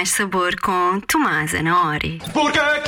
mais sabor com Tomás Anaori. Porque é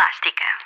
elástica.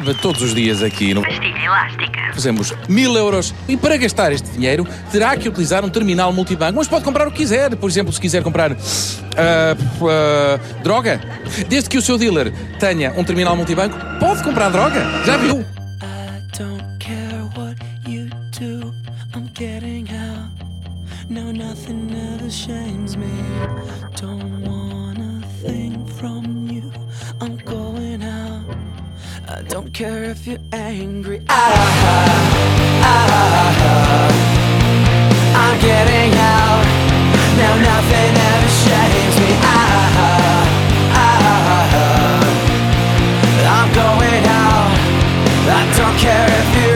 Sabe, todos os dias aqui no Pastilha elástica. fazemos mil euros e para gastar este dinheiro terá que utilizar um terminal multibanco, mas pode comprar o que quiser. Por exemplo, se quiser comprar ah, ah, droga, desde que o seu dealer tenha um terminal multibanco, pode comprar droga. Já viu? Care if you're angry. Ah, ah, I'm getting out. Now nothing ever shames me. Ah, ah, I'm going out. I don't care if you're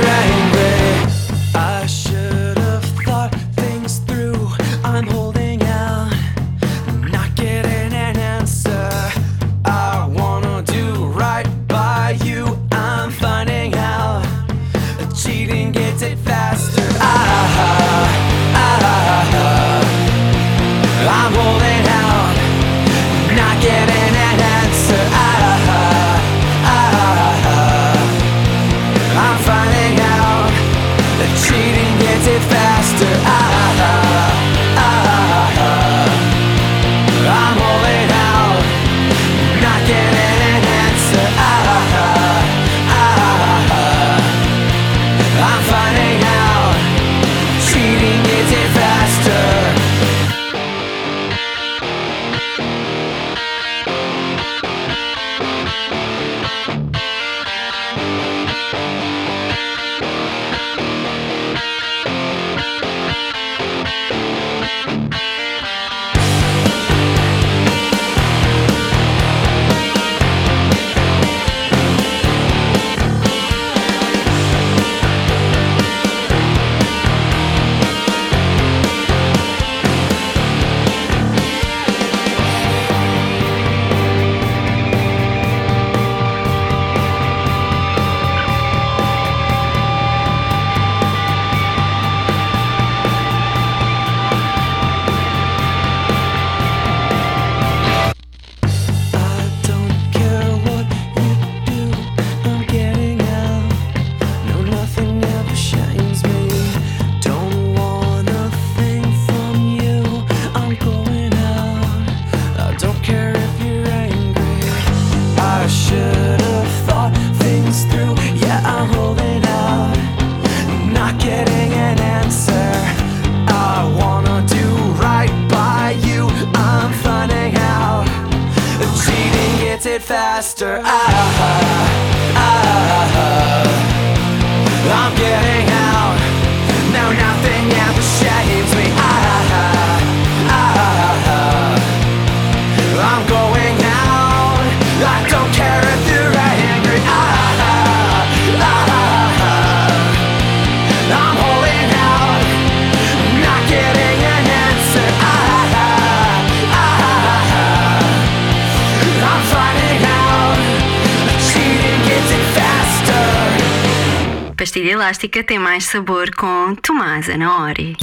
Pastilha elástica tem mais sabor com Tomás Anaori.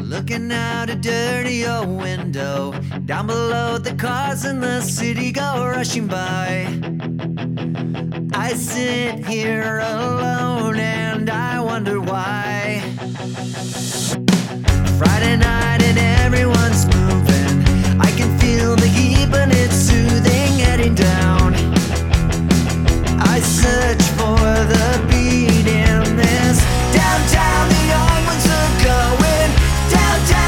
Looking out a dirty old window. Down below, the cars in the city go rushing by. I sit here alone and I wonder why. Friday night and everyone's moving. I can feel the heat, but it's soothing heading down. downtown.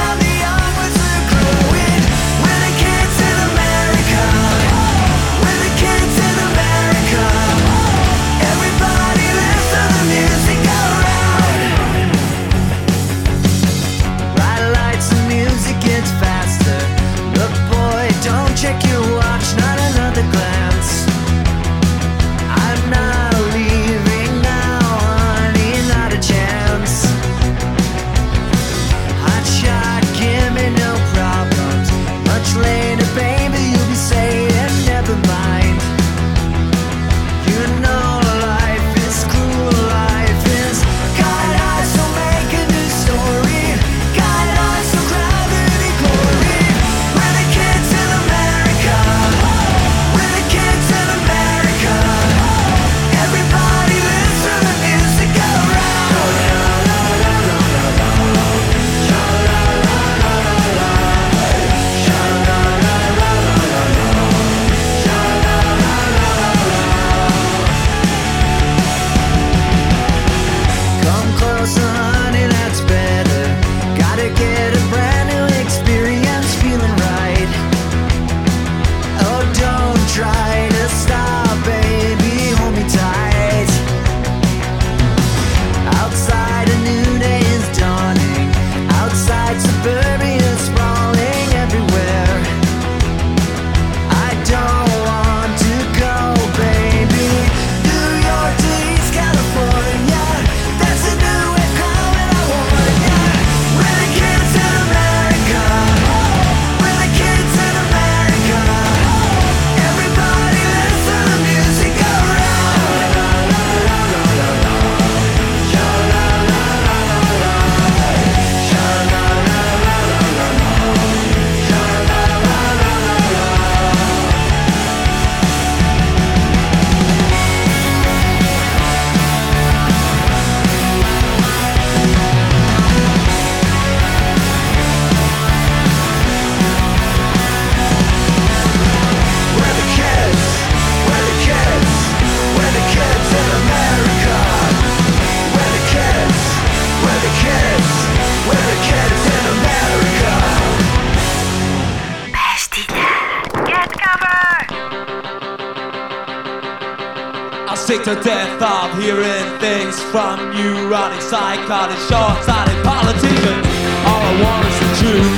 Psychotic, short-sighted politicians. All I want is the truth.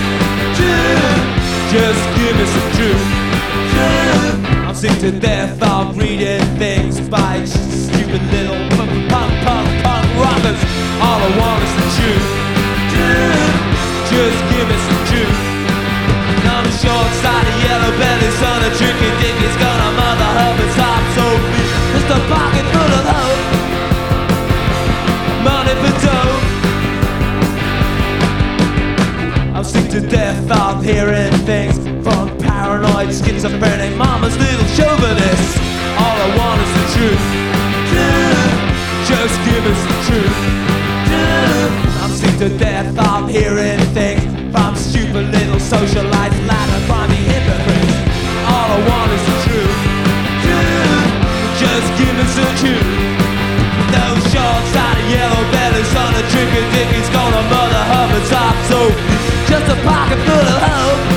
Truth. Just give me some truth. Truth. I'm sick to death of reading things by stupid little punk, punk, punk, punk rockers. All I want is the truth. Truth. Just give me some truth. I'm a short-sighted, yellow belly, son of a tricky dick. It's gonna mother her and stop so. Just a pocket of hearing things from paranoid, schizophrenic mama's little chauvinists. All I want is the truth. Just give us the truth. I'm sick to death of hearing things from stupid little socialites, ladder climbing hypocrites. All I want is the truth. Just give us the truth. Those short-sighted yellow bellies on a tricky dick is gonna mother her top so oh, just a pocket full of hope.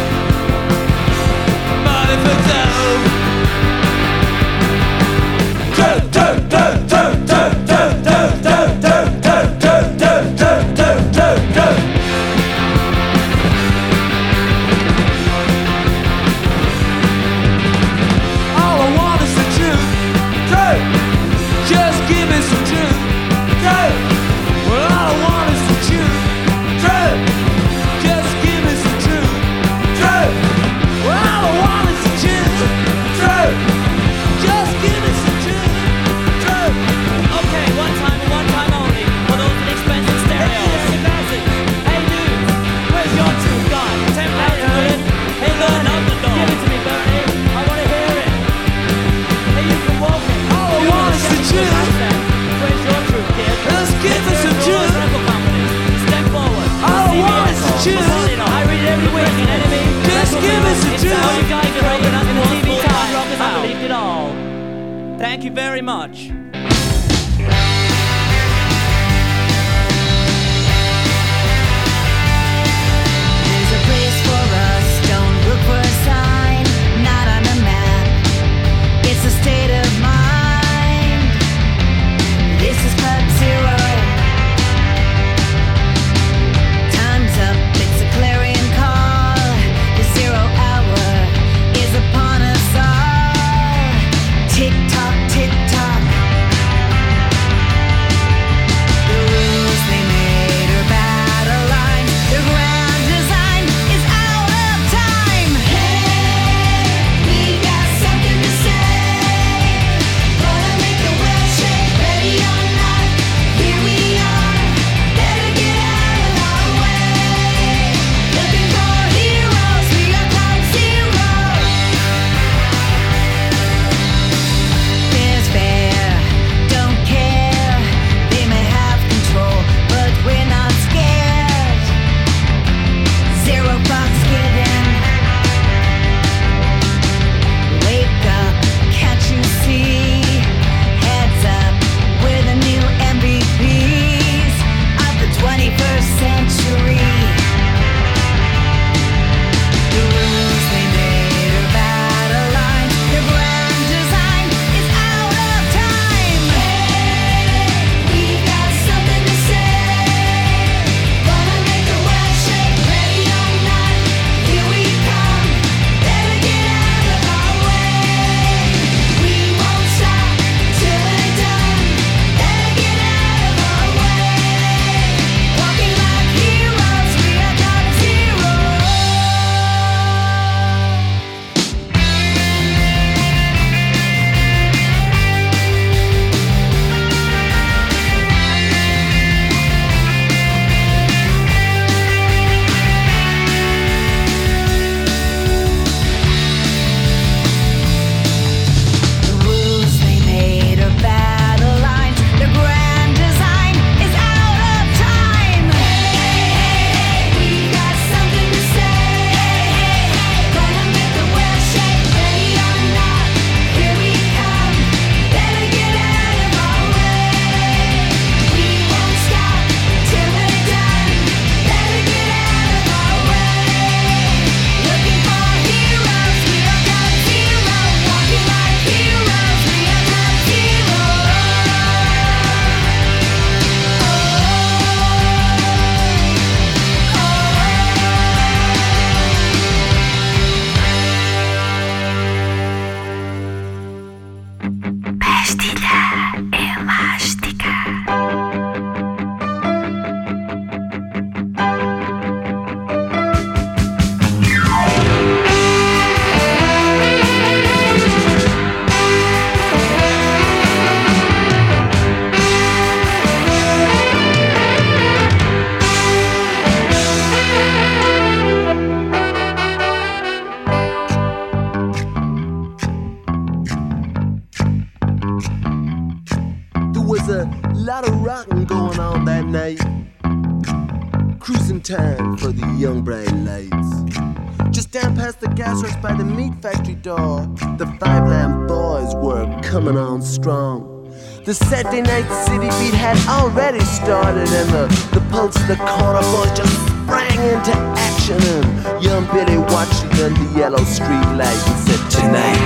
The Saturday night city beat had already started, and the, the pulse of the corner boys just sprang into action. And young Billy watched under the yellow street light and said, Tonight,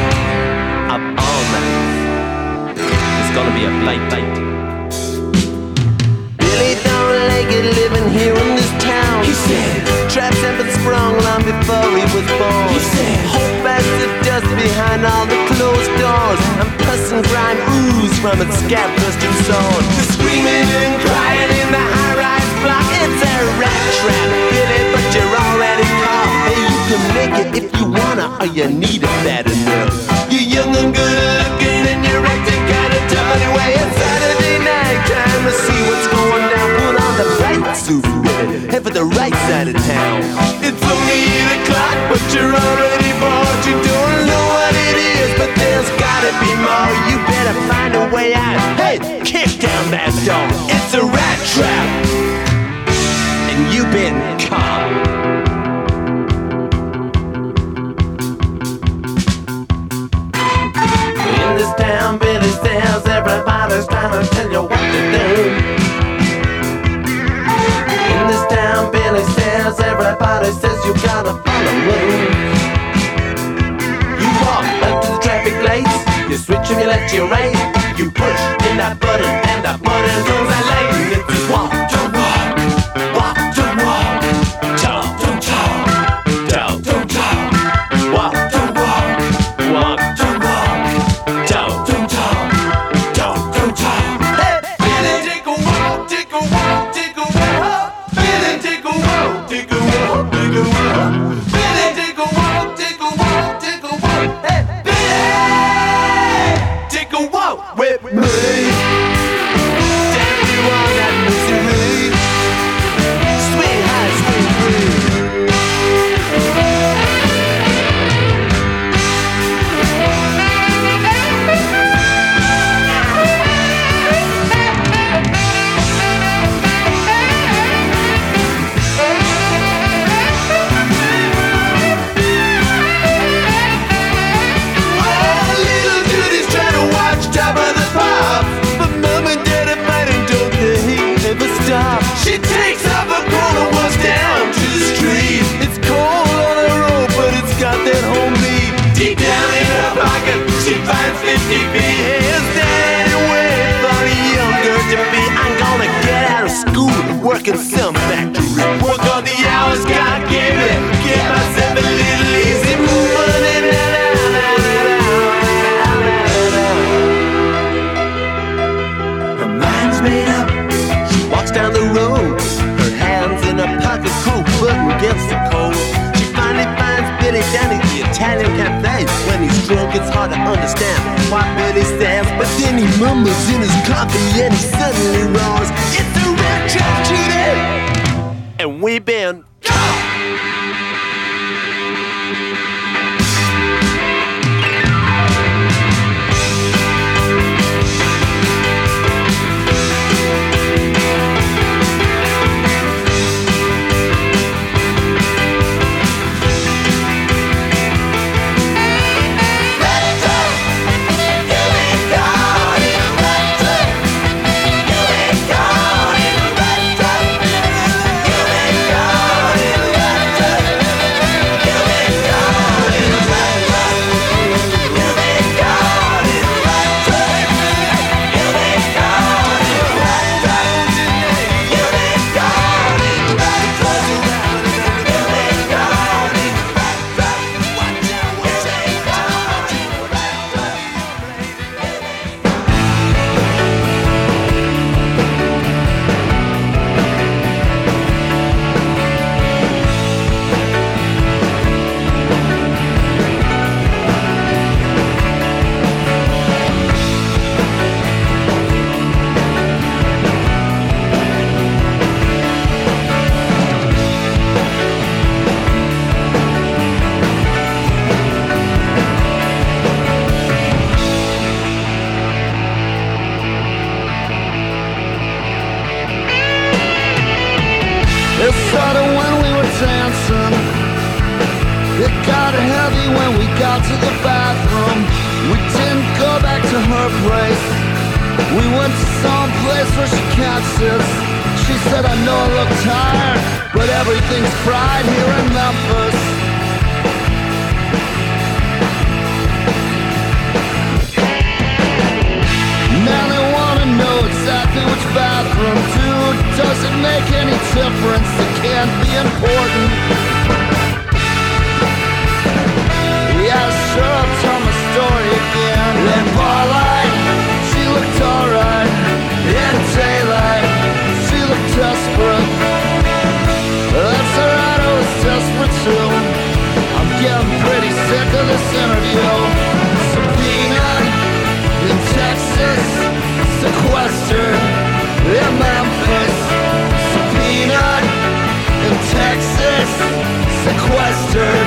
of all nights, it's gonna be a blight night. Billy don't like it living here in this town. He said, Traps have been sprung long before he was born. He said, Hope as the dust behind all the closed doors. And pus and grime ooze from its scab crusted sword. The screaming and crying in the high rise block. It's a rat trap, Billy, but you're already caught. Hey, you can make it if you wanna, or you need it bad enough. You're young and good looking, and you're acting kinda tough anyway. It's Saturday night, time to see what's going on the right head for the right side of town. It's only eight o'clock, but you're already bored. You don't know what it is, but there's gotta be more. You better find a way out. Hey, kick down that door. It's a rat trap, and you've been caught. In this town, Billy says everybody's trying to tell you what to do. Says everybody says you gotta follow rules. You walk up to the traffic lights, you switch your left to your right, you push in that button and that button goes sequestered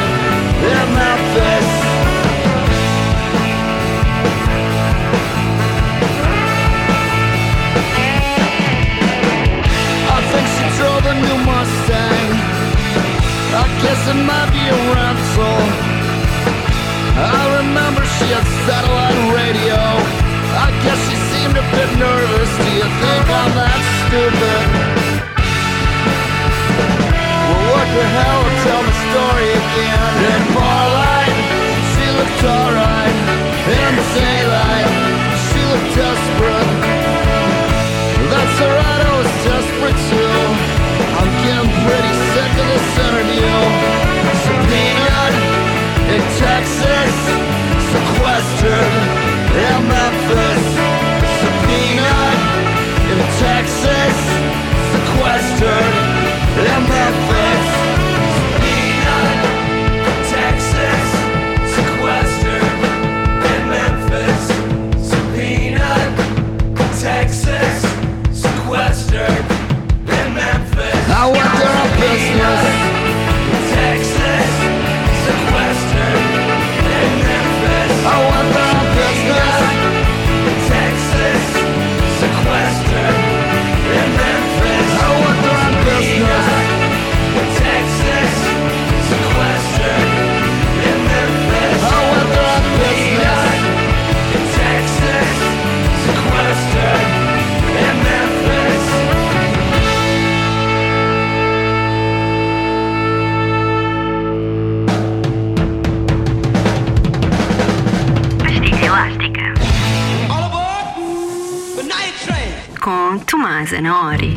Com Tomás Anori.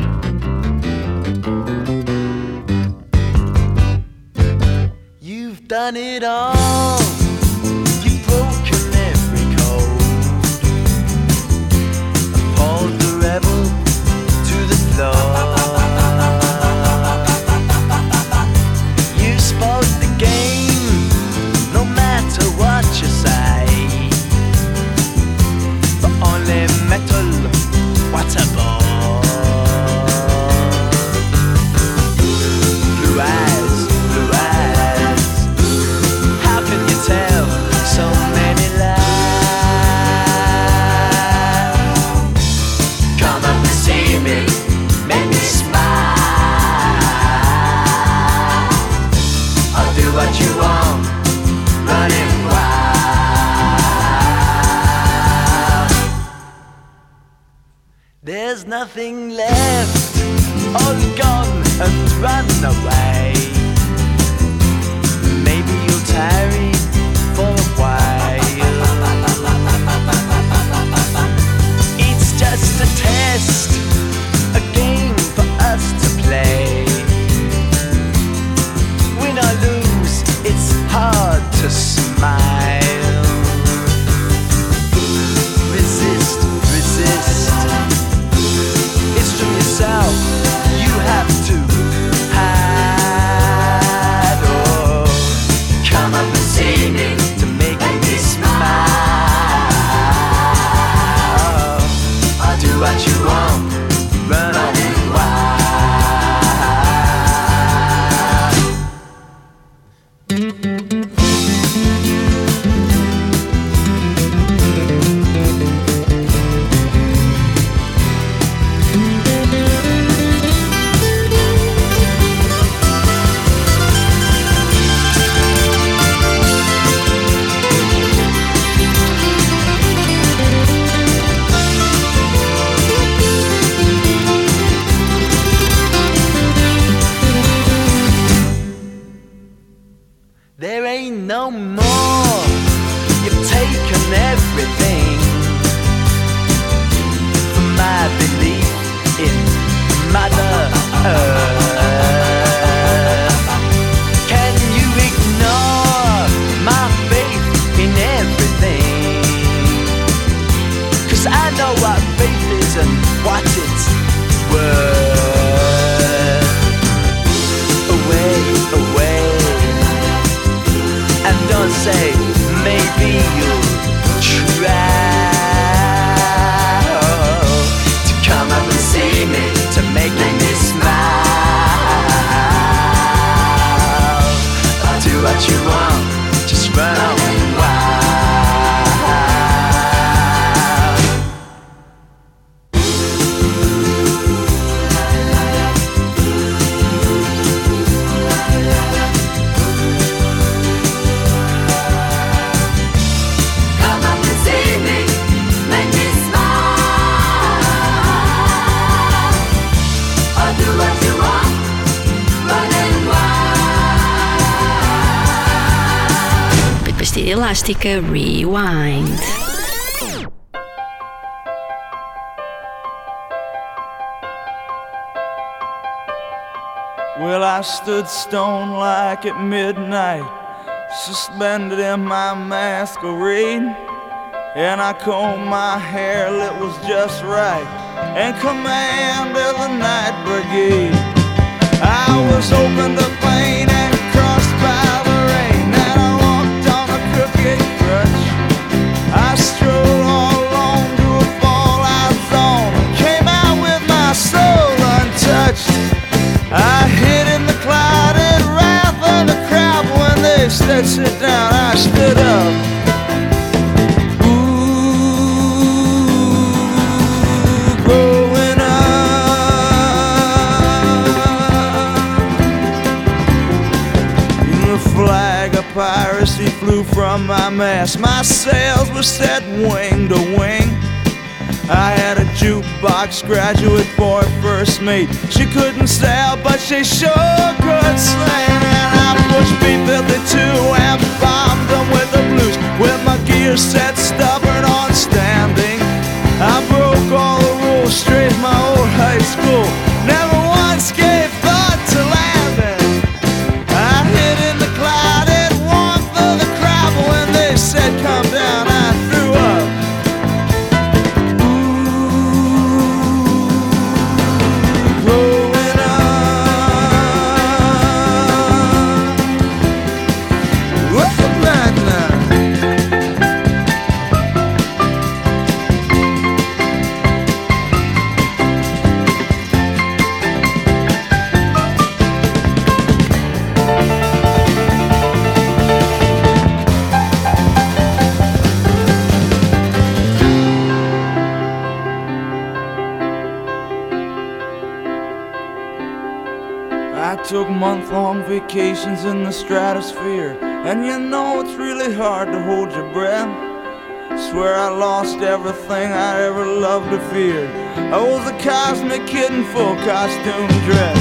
You've done it all. Pastilha Rewind. Well, I stood stone like at midnight, suspended in my masquerade. And I combed my hair, it was just right, and commanded the night brigade. I was open to pain said sit down. I stood up. Ooh, growing up. The flag of piracy flew from my mast. My sails were set wing to wing. I had a jukebox graduate for first mate. She couldn't sail, but she sure could sing. And I pushed B-52 and bombed them with the blues. With my gear set stubborn on took month long vacations in the stratosphere, and you know it's really hard to hold your breath. Swear I lost everything I ever loved or feared. I was a cosmic kid in full costume dress.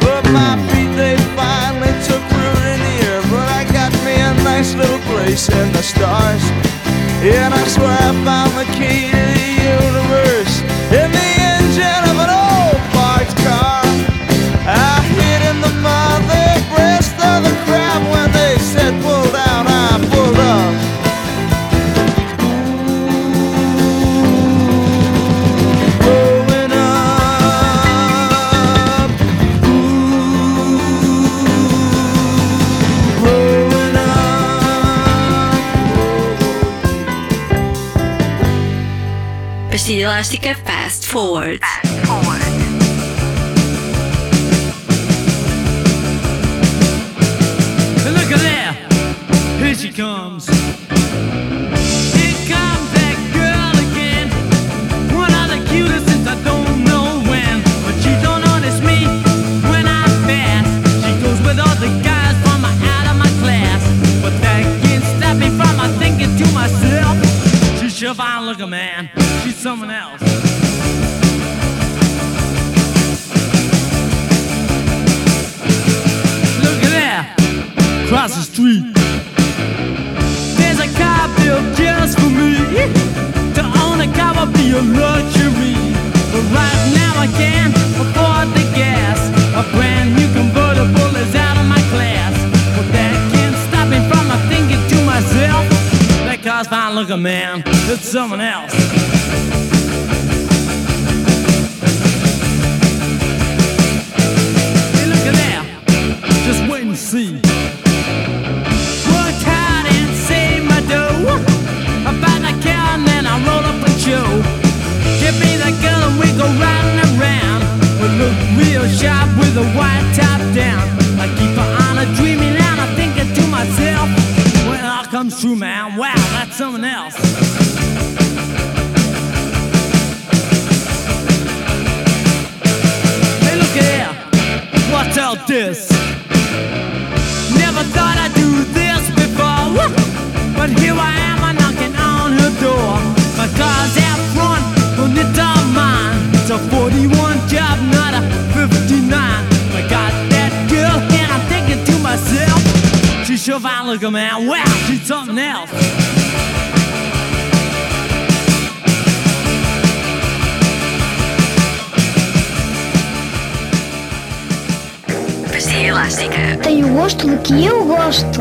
But my feet, they finally took root in the air. But I got me a nice little place in the stars. And I swear I found the key to the universe in the engine of an old parked car. Pastilha elástica Fast Forward. Look at there, here she comes. Here comes that girl a luxury. But right now I can't afford the gas. A brand new convertible is out of my class. But that can't stop me from thinking to myself. That car's fine looking, man. It's someone else. true, man. Wow, that's something else. Hey, look here. Watch out, this? Never thought I'd do this before. Woo! But here I am, I'm knocking on her door. My car's out front, but it's all mine. It's a 41 job, not a 59. your violin, man. Wow, do something else. Tem o gosto do que eu gosto.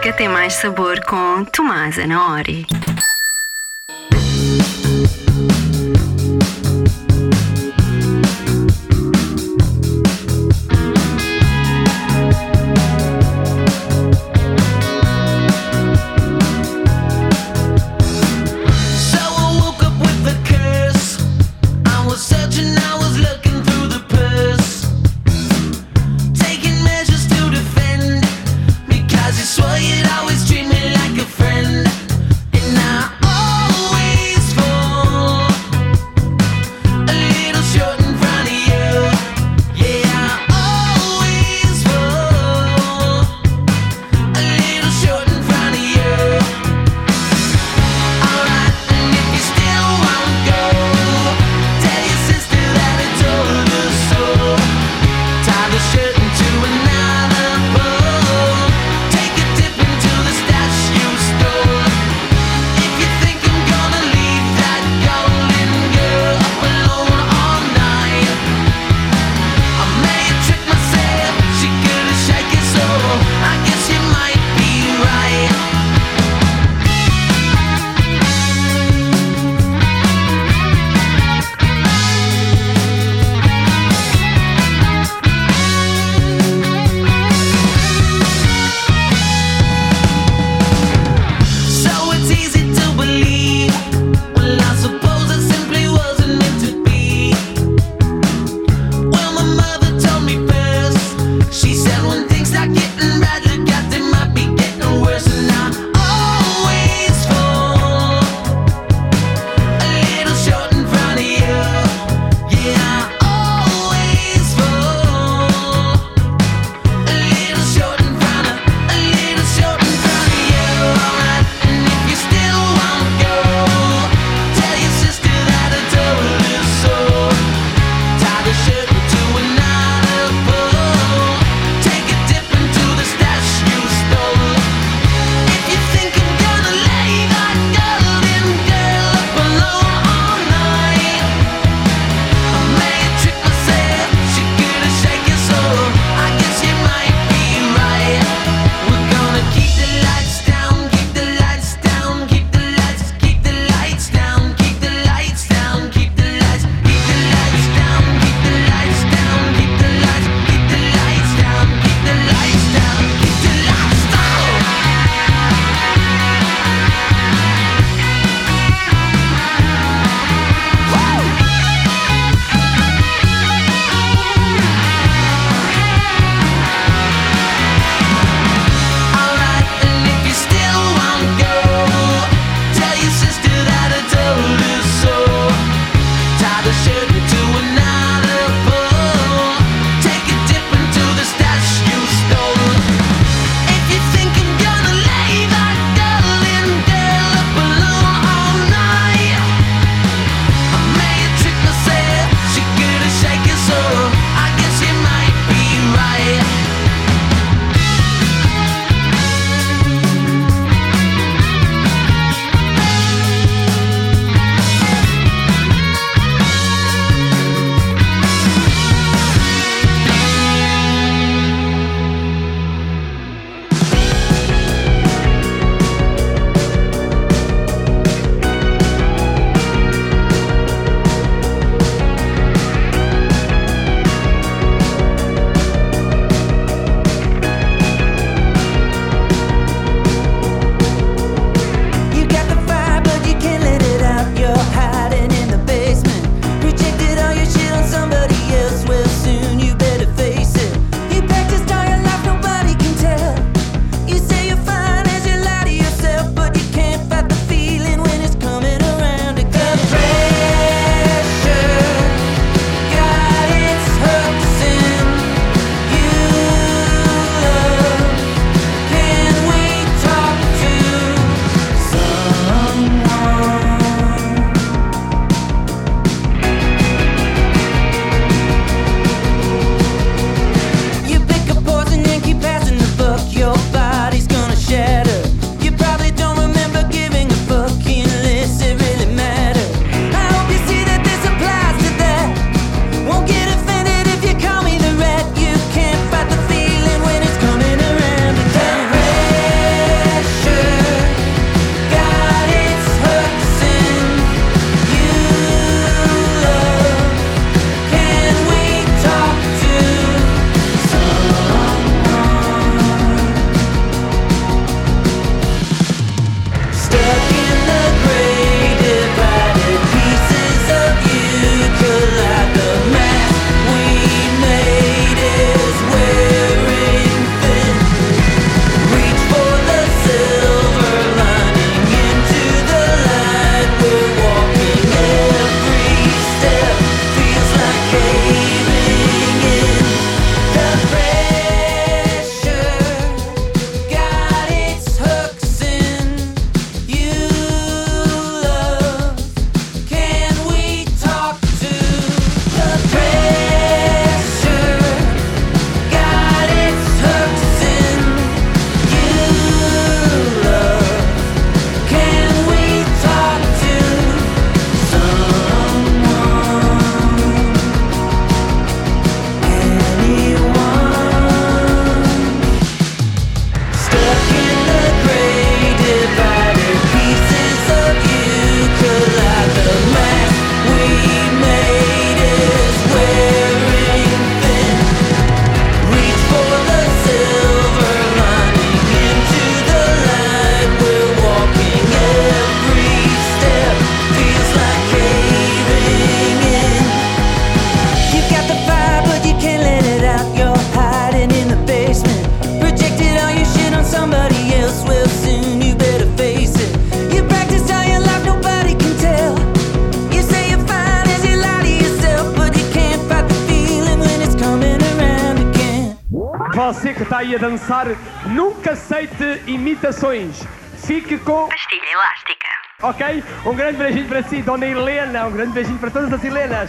Elástica tem mais sabor com Tomás Anaori. Você que está aí a dançar, nunca aceite imitações. Fique com. Pastilha elástica. Ok? Um grande beijinho para si, Dona Helena. Um grande beijinho para todas as Helenas.